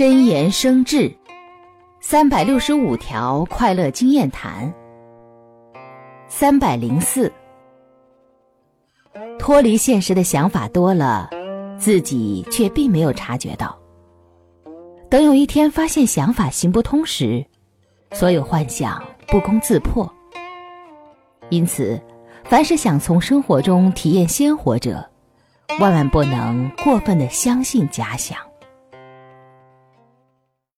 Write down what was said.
真言生智三百六十五条快乐经验谈三百零四。脱离现实的想法多了自己却并没有察觉到。等有一天发现想法行不通时所有幻想不攻自破。因此凡是想从生活中体验鲜活者万万不能过分的相信假想